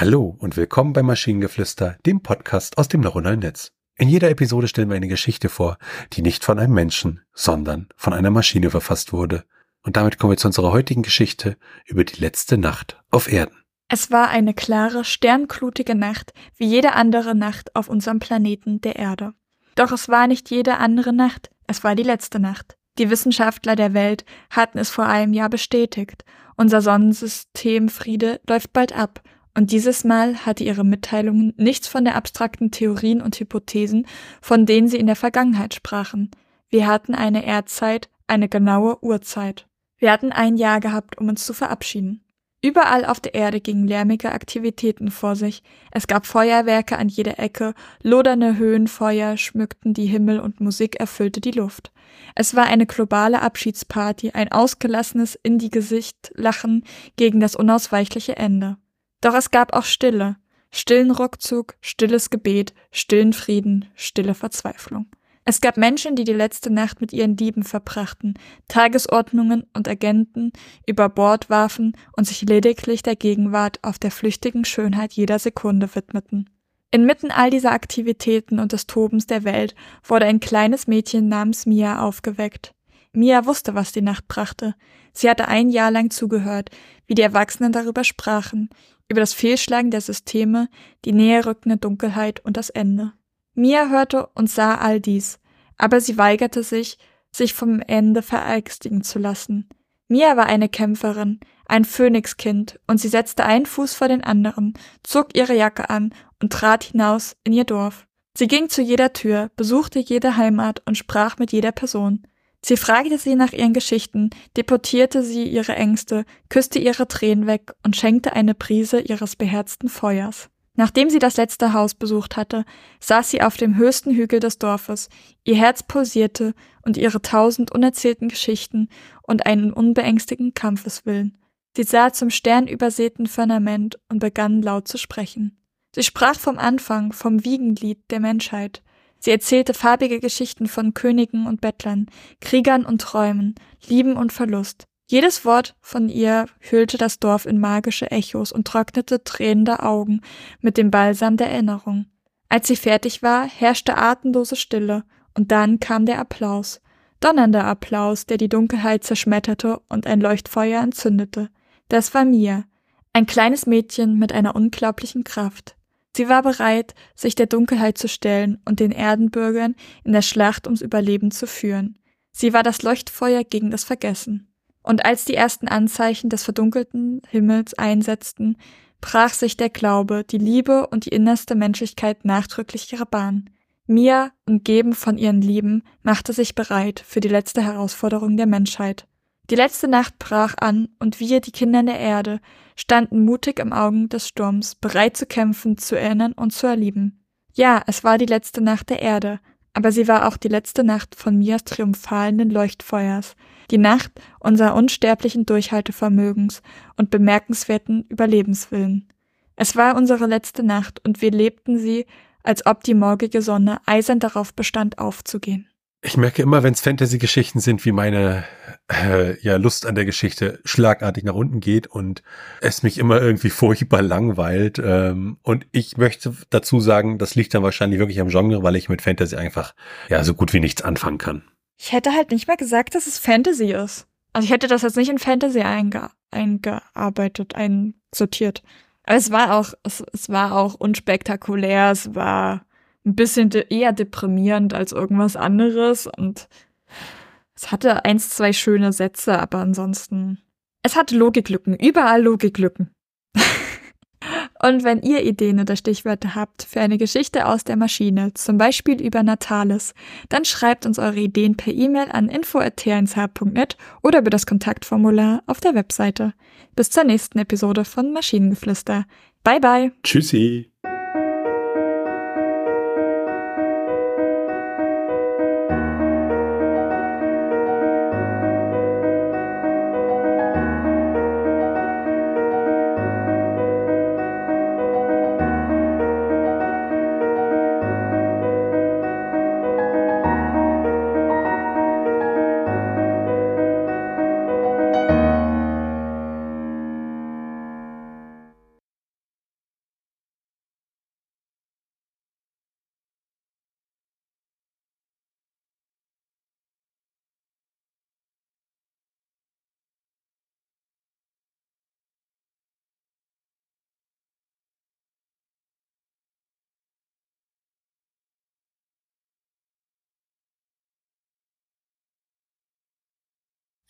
Hallo und willkommen bei Maschinengeflüster, dem Podcast aus dem neuronalen Netz. In jeder Episode stellen wir eine Geschichte vor, die nicht von einem Menschen, sondern von einer Maschine verfasst wurde. Und damit kommen wir zu unserer heutigen Geschichte über die letzte Nacht auf Erden. Es war eine klare, sternklutige Nacht, wie jede andere Nacht auf unserem Planeten der Erde. Doch es war nicht jede andere Nacht, es war die letzte Nacht. Die Wissenschaftler der Welt hatten es vor einem Jahr bestätigt. Unser Sonnensystem Friede läuft bald ab und dieses Mal hatte ihre Mitteilungen nichts von der abstrakten Theorien und Hypothesen, von denen sie in der Vergangenheit sprachen. Wir hatten eine Erdzeit, eine genaue Uhrzeit. Wir hatten ein Jahr gehabt, um uns zu verabschieden. Überall auf der Erde gingen lärmige Aktivitäten vor sich. Es gab Feuerwerke an jeder Ecke, lodernde Höhenfeuer schmückten die Himmel und Musik erfüllte die Luft. Es war eine globale Abschiedsparty, ein ausgelassenes in die Gesicht Lachen gegen das unausweichliche Ende. Doch es gab auch Stille, stillen Rückzug, stilles Gebet, stillen Frieden, stille Verzweiflung. Es gab Menschen, die die letzte Nacht mit ihren Lieben verbrachten, Tagesordnungen und Agenten über Bord warfen und sich lediglich der Gegenwart auf der flüchtigen Schönheit jeder Sekunde widmeten. Inmitten all dieser Aktivitäten und des Tobens der Welt wurde ein kleines Mädchen namens Mia aufgeweckt. Mia wusste, was die Nacht brachte. Sie hatte ein Jahr lang zugehört, wie die Erwachsenen darüber sprachen, über das Fehlschlagen der Systeme, die näher rückende Dunkelheit und das Ende. Mia hörte und sah all dies, aber sie weigerte sich, sich vom Ende verängstigen zu lassen. Mia war eine Kämpferin, ein Phönixkind, und sie setzte einen Fuß vor den anderen, zog ihre Jacke an und trat hinaus in ihr Dorf. Sie ging zu jeder Tür, besuchte jede Heimat und sprach mit jeder Person. Sie fragte sie nach ihren Geschichten, deportierte sie ihre Ängste, küsste ihre Tränen weg und schenkte eine Prise ihres beherzten Feuers. Nachdem sie das letzte Haus besucht hatte, saß sie auf dem höchsten Hügel des Dorfes, ihr Herz pulsierte und ihre tausend unerzählten Geschichten und einen unbeängstigten Kampfeswillen. Sie sah zum sternübersäten Firmament und begann laut zu sprechen. Sie sprach vom Anfang, vom Wiegenlied der Menschheit, Sie erzählte farbige Geschichten von Königen und Bettlern, Kriegern und Träumen, Lieben und Verlust. Jedes Wort von ihr hüllte das Dorf in magische Echos und trocknete tränende Augen mit dem Balsam der Erinnerung. Als sie fertig war, herrschte atemlose Stille, und dann kam der Applaus. Donnernder Applaus, der die Dunkelheit zerschmetterte und ein Leuchtfeuer entzündete. Das war Mia, ein kleines Mädchen mit einer unglaublichen Kraft. Sie war bereit, sich der Dunkelheit zu stellen und den Erdenbürgern in der Schlacht ums Überleben zu führen. Sie war das Leuchtfeuer gegen das Vergessen. Und als die ersten Anzeichen des verdunkelten Himmels einsetzten, brach sich der Glaube, die Liebe und die innerste Menschlichkeit nachdrücklich ihre Bahn. Mia, umgeben von ihren Lieben, machte sich bereit für die letzte Herausforderung der Menschheit. Die letzte Nacht brach an, und wir, die Kinder der Erde, standen mutig im Augen des Sturms, bereit zu kämpfen, zu erinnern und zu erlieben. Ja, es war die letzte Nacht der Erde, aber sie war auch die letzte Nacht von Mias triumphalen Leuchtfeuers, die Nacht unserer unsterblichen Durchhaltevermögens und bemerkenswerten Überlebenswillen. Es war unsere letzte Nacht und wir lebten sie, als ob die morgige Sonne eisern darauf bestand, aufzugehen. Ich merke immer, wenn es Fantasy-Geschichten sind, wie meine äh, ja, Lust an der Geschichte schlagartig nach unten geht und es mich immer irgendwie furchtbar langweilt. Ähm, und ich möchte dazu sagen, das liegt dann wahrscheinlich wirklich am Genre, weil ich mit Fantasy einfach ja so gut wie nichts anfangen kann. Ich hätte halt nicht mal gesagt, dass es Fantasy ist. Also ich hätte das jetzt nicht in Fantasy einge eingearbeitet, einsortiert. Aber es war auch, es, es war auch unspektakulär, es war ein bisschen de eher deprimierend als irgendwas anderes und es hatte eins, zwei schöne Sätze, aber ansonsten. Es hatte Logiklücken, überall Logiklücken. Und wenn ihr Ideen oder Stichwörter habt für eine Geschichte aus der Maschine, zum Beispiel über Natalis, dann schreibt uns eure Ideen per E-Mail an info.t1h.net oder über das Kontaktformular auf der Webseite. Bis zur nächsten Episode von Maschinengeflüster. Bye bye. Tschüssi.